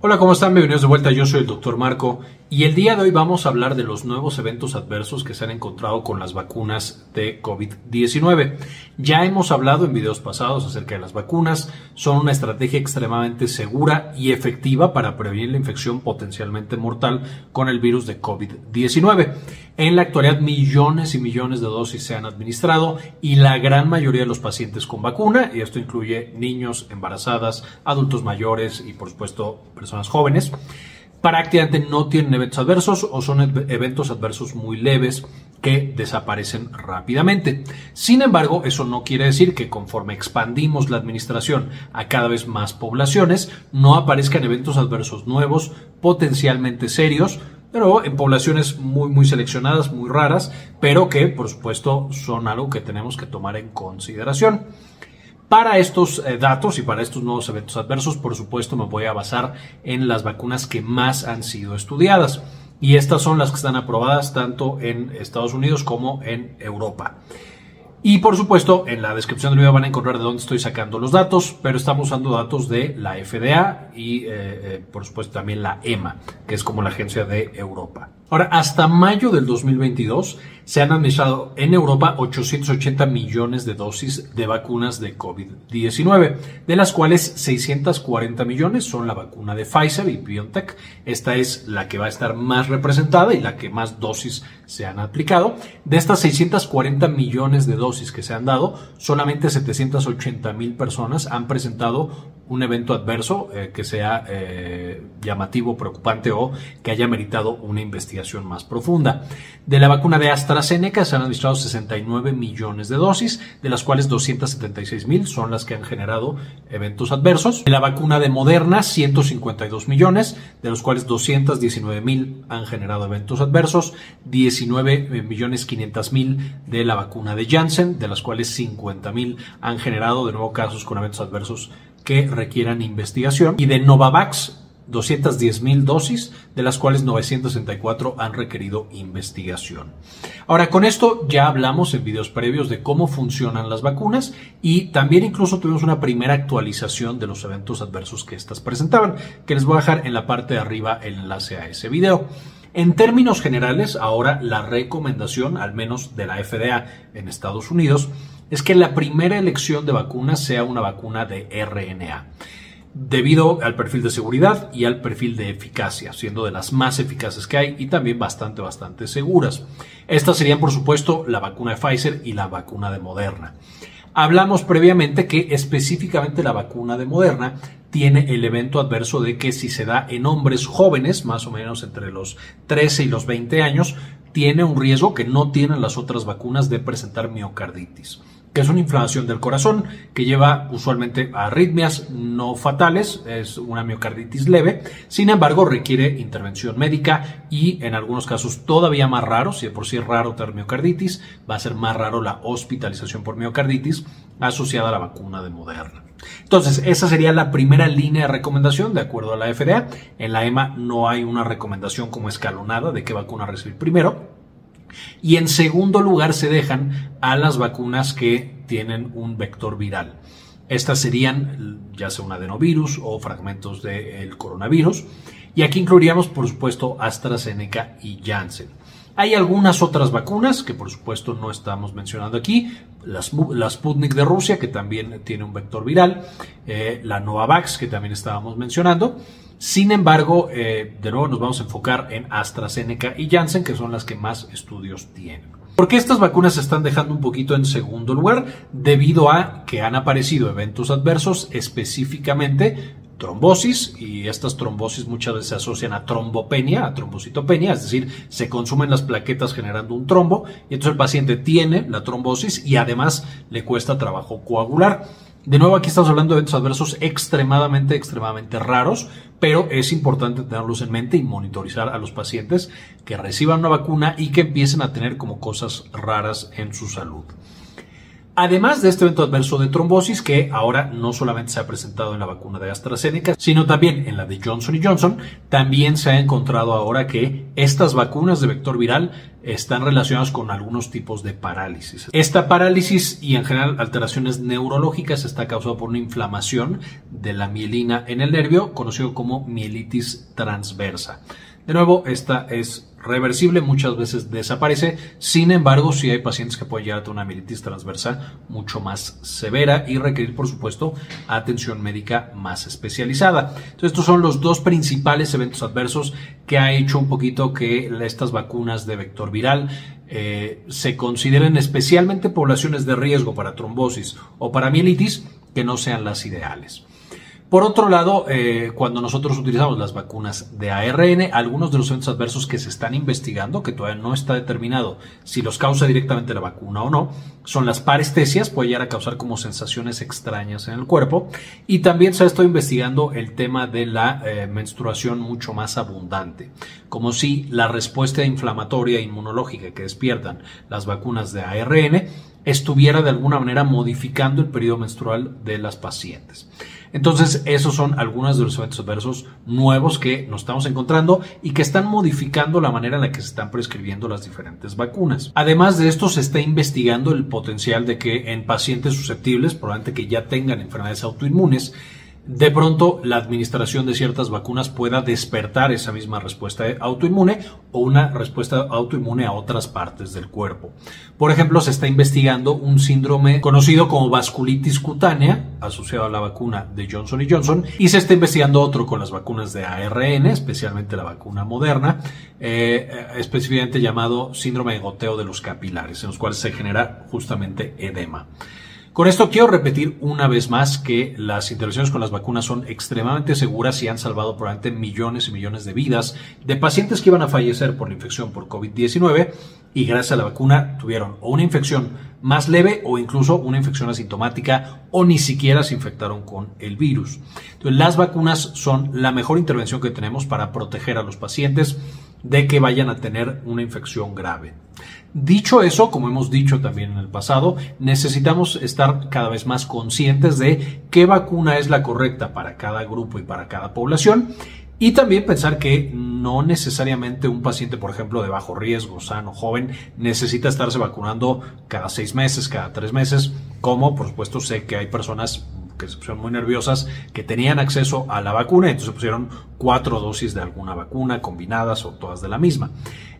Hola, ¿cómo están? Bienvenidos de vuelta. Yo soy el doctor Marco y el día de hoy vamos a hablar de los nuevos eventos adversos que se han encontrado con las vacunas de COVID-19. Ya hemos hablado en videos pasados acerca de las vacunas. Son una estrategia extremadamente segura y efectiva para prevenir la infección potencialmente mortal con el virus de COVID-19. En la actualidad millones y millones de dosis se han administrado y la gran mayoría de los pacientes con vacuna, y esto incluye niños, embarazadas, adultos mayores y por supuesto personas jóvenes, prácticamente no tienen eventos adversos o son eventos adversos muy leves que desaparecen rápidamente. Sin embargo, eso no quiere decir que conforme expandimos la administración a cada vez más poblaciones, no aparezcan eventos adversos nuevos, potencialmente serios, pero en poblaciones muy, muy seleccionadas, muy raras, pero que por supuesto son algo que tenemos que tomar en consideración. Para estos eh, datos y para estos nuevos eventos adversos, por supuesto, me voy a basar en las vacunas que más han sido estudiadas. Y estas son las que están aprobadas tanto en Estados Unidos como en Europa. Y por supuesto, en la descripción del video van a encontrar de dónde estoy sacando los datos, pero estamos usando datos de la FDA y eh, eh, por supuesto también la EMA, que es como la agencia de Europa. Ahora, hasta mayo del 2022 se han administrado en Europa 880 millones de dosis de vacunas de COVID-19, de las cuales 640 millones son la vacuna de Pfizer y BioNTech. Esta es la que va a estar más representada y la que más dosis se han aplicado. De estas 640 millones de dosis que se han dado, solamente 780 mil personas han presentado un evento adverso eh, que sea eh, llamativo, preocupante o que haya meritado una investigación más profunda. De la vacuna de AstraZeneca se han administrado 69 millones de dosis, de las cuales 276 mil son las que han generado eventos adversos. La vacuna de Moderna, 152 millones, de los cuales 219 mil han generado eventos adversos, 19 millones 500 mil de la vacuna de Janssen, de las cuales 50 mil han generado de nuevo casos con eventos adversos que requieran investigación y de Novavax 210 mil dosis, de las cuales 964 han requerido investigación. Ahora, con esto ya hablamos en videos previos de cómo funcionan las vacunas y también incluso tuvimos una primera actualización de los eventos adversos que estas presentaban, que les voy a dejar en la parte de arriba el enlace a ese video. En términos generales, ahora la recomendación, al menos de la FDA en Estados Unidos, es que la primera elección de vacuna sea una vacuna de RNA, debido al perfil de seguridad y al perfil de eficacia, siendo de las más eficaces que hay y también bastante, bastante seguras. Estas serían, por supuesto, la vacuna de Pfizer y la vacuna de Moderna. Hablamos previamente que específicamente la vacuna de Moderna tiene el evento adverso de que si se da en hombres jóvenes, más o menos entre los 13 y los 20 años, tiene un riesgo que no tienen las otras vacunas de presentar miocarditis es una inflamación del corazón que lleva usualmente a arritmias no fatales, es una miocarditis leve, sin embargo requiere intervención médica y en algunos casos todavía más raro, si de por sí es raro tener miocarditis, va a ser más raro la hospitalización por miocarditis asociada a la vacuna de Moderna. Entonces, esa sería la primera línea de recomendación de acuerdo a la FDA. En la EMA no hay una recomendación como escalonada de qué vacuna recibir primero. Y en segundo lugar se dejan a las vacunas que tienen un vector viral. Estas serían ya sea un adenovirus o fragmentos del coronavirus. Y aquí incluiríamos, por supuesto, AstraZeneca y Janssen. Hay algunas otras vacunas que por supuesto no estamos mencionando aquí, la, Sputnik de Rusia que también tiene un vector viral, eh, la Novavax que también estábamos mencionando. Sin embargo, eh, de nuevo nos vamos a enfocar en AstraZeneca y Janssen que son las que más estudios tienen. ¿Por qué estas vacunas se están dejando un poquito en segundo lugar? Debido a que han aparecido eventos adversos específicamente trombosis y estas trombosis muchas veces se asocian a trombopenia, a trombocitopenia, es decir, se consumen las plaquetas generando un trombo y entonces el paciente tiene la trombosis y además le cuesta trabajo coagular. De nuevo aquí estamos hablando de eventos adversos extremadamente, extremadamente raros, pero es importante tenerlos en mente y monitorizar a los pacientes que reciban una vacuna y que empiecen a tener como cosas raras en su salud. Además de este evento adverso de trombosis que ahora no solamente se ha presentado en la vacuna de AstraZeneca, sino también en la de Johnson Johnson, también se ha encontrado ahora que estas vacunas de vector viral están relacionadas con algunos tipos de parálisis. Esta parálisis y en general alteraciones neurológicas está causada por una inflamación de la mielina en el nervio, conocido como mielitis transversa. De nuevo, esta es reversible, muchas veces desaparece. Sin embargo, sí hay pacientes que pueden llegar a una mielitis transversa mucho más severa y requerir, por supuesto, atención médica más especializada. Estos son los dos principales eventos adversos que ha hecho un poquito que estas vacunas de vector viral eh, se consideren especialmente poblaciones de riesgo para trombosis o para mielitis que no sean las ideales. Por otro lado, eh, cuando nosotros utilizamos las vacunas de ARN, algunos de los eventos adversos que se están investigando, que todavía no está determinado si los causa directamente la vacuna o no, son las parestesias, puede llegar a causar como sensaciones extrañas en el cuerpo, y también se ha estado investigando el tema de la eh, menstruación mucho más abundante, como si la respuesta inflamatoria e inmunológica que despiertan las vacunas de ARN estuviera de alguna manera modificando el periodo menstrual de las pacientes. Entonces, esos son algunos de los eventos adversos nuevos que nos estamos encontrando y que están modificando la manera en la que se están prescribiendo las diferentes vacunas. Además de esto, se está investigando el potencial de que en pacientes susceptibles, probablemente que ya tengan enfermedades autoinmunes, de pronto la administración de ciertas vacunas pueda despertar esa misma respuesta autoinmune o una respuesta autoinmune a otras partes del cuerpo. Por ejemplo, se está investigando un síndrome conocido como vasculitis cutánea asociado a la vacuna de Johnson Johnson y se está investigando otro con las vacunas de ARN, especialmente la vacuna moderna, eh, específicamente llamado síndrome de goteo de los capilares, en los cuales se genera justamente edema. Con esto quiero repetir una vez más que las intervenciones con las vacunas son extremadamente seguras y han salvado probablemente millones y millones de vidas de pacientes que iban a fallecer por la infección por COVID-19 y gracias a la vacuna tuvieron una infección más leve o incluso una infección asintomática o ni siquiera se infectaron con el virus. Las vacunas son la mejor intervención que tenemos para proteger a los pacientes de que vayan a tener una infección grave. Dicho eso, como hemos dicho también en el pasado, necesitamos estar cada vez más conscientes de qué vacuna es la correcta para cada grupo y para cada población y también pensar que no necesariamente un paciente, por ejemplo, de bajo riesgo, sano, joven, necesita estarse vacunando cada seis meses, cada tres meses, como por supuesto sé que hay personas que se pusieron muy nerviosas, que tenían acceso a la vacuna y entonces pusieron cuatro dosis de alguna vacuna combinadas o todas de la misma.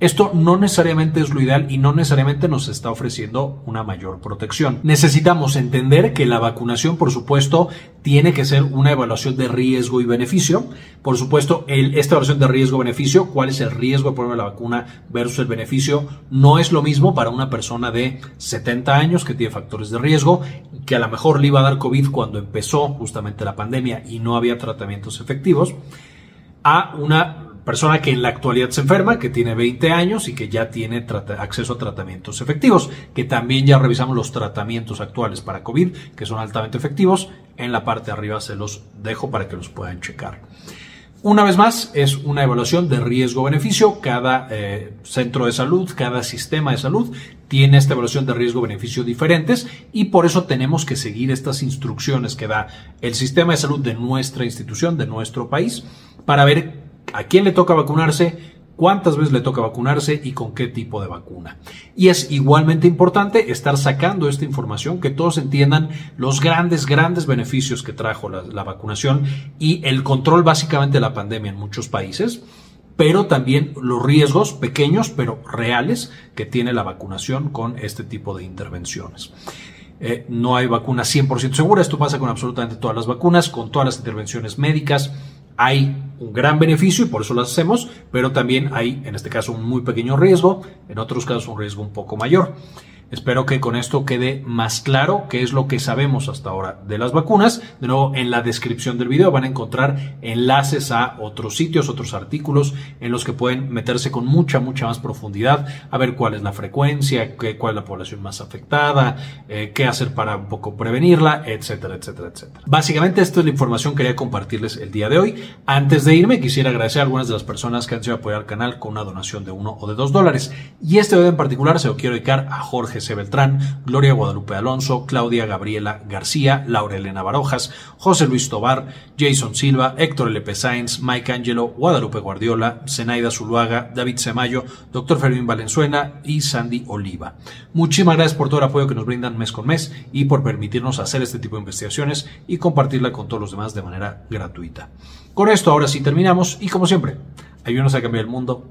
Esto no necesariamente es lo ideal y no necesariamente nos está ofreciendo una mayor protección. Necesitamos entender que la vacunación, por supuesto, tiene que ser una evaluación de riesgo y beneficio. Por supuesto, esta evaluación de riesgo-beneficio, cuál es el riesgo de ponerme la vacuna versus el beneficio, no es lo mismo para una persona de 70 años que tiene factores de riesgo, que a lo mejor le iba a dar COVID cuando empezó justamente la pandemia y no había tratamientos efectivos, a una persona que en la actualidad se enferma, que tiene 20 años y que ya tiene acceso a tratamientos efectivos, que también ya revisamos los tratamientos actuales para COVID, que son altamente efectivos. En la parte de arriba se los dejo para que los puedan checar. Una vez más, es una evaluación de riesgo-beneficio. Cada eh, centro de salud, cada sistema de salud tiene esta evaluación de riesgo-beneficio diferentes y por eso tenemos que seguir estas instrucciones que da el sistema de salud de nuestra institución, de nuestro país, para ver a quién le toca vacunarse, cuántas veces le toca vacunarse y con qué tipo de vacuna. Y es igualmente importante estar sacando esta información, que todos entiendan los grandes, grandes beneficios que trajo la, vacunación y el control básicamente de la pandemia en muchos países pero también los riesgos pequeños pero reales que tiene la vacunación con este tipo de intervenciones. Eh, no hay vacuna 100% segura, esto pasa con absolutamente todas las vacunas, con todas las intervenciones médicas, hay un gran beneficio y por eso lo hacemos, pero también hay, en este caso, un muy pequeño riesgo, en otros casos un riesgo un poco mayor. Espero que con esto quede más claro qué es lo que sabemos hasta ahora de las vacunas. De nuevo, en la descripción del video van a encontrar enlaces a otros sitios, otros artículos en los que pueden meterse con mucha, mucha más profundidad a ver cuál es la frecuencia, qué, cuál es la población más afectada, eh, qué hacer para un poco prevenirla, etcétera, etcétera, etcétera. Básicamente, esta es la información que quería compartirles el día de hoy. Antes de irme, quisiera agradecer a algunas de las personas que han sido apoyar al canal con una donación de uno o de dos dólares. Y este video en particular se lo quiero dedicar a Jorge GC Beltrán, Gloria Guadalupe Alonso, Claudia Gabriela García, Laura Elena Barojas, José Luis Tobar, Jason Silva, Héctor L.P. Sainz, Mike Angelo, Guadalupe Guardiola, Zenaida Zuluaga, David Semayo, Dr. Fermín Valenzuela y Sandy Oliva. Muchísimas gracias por todo el apoyo que nos brindan mes con mes y por permitirnos hacer este tipo de investigaciones y compartirla con todos los demás de manera gratuita. Con esto ahora sí terminamos y como siempre, ayúdenos a cambiar el mundo,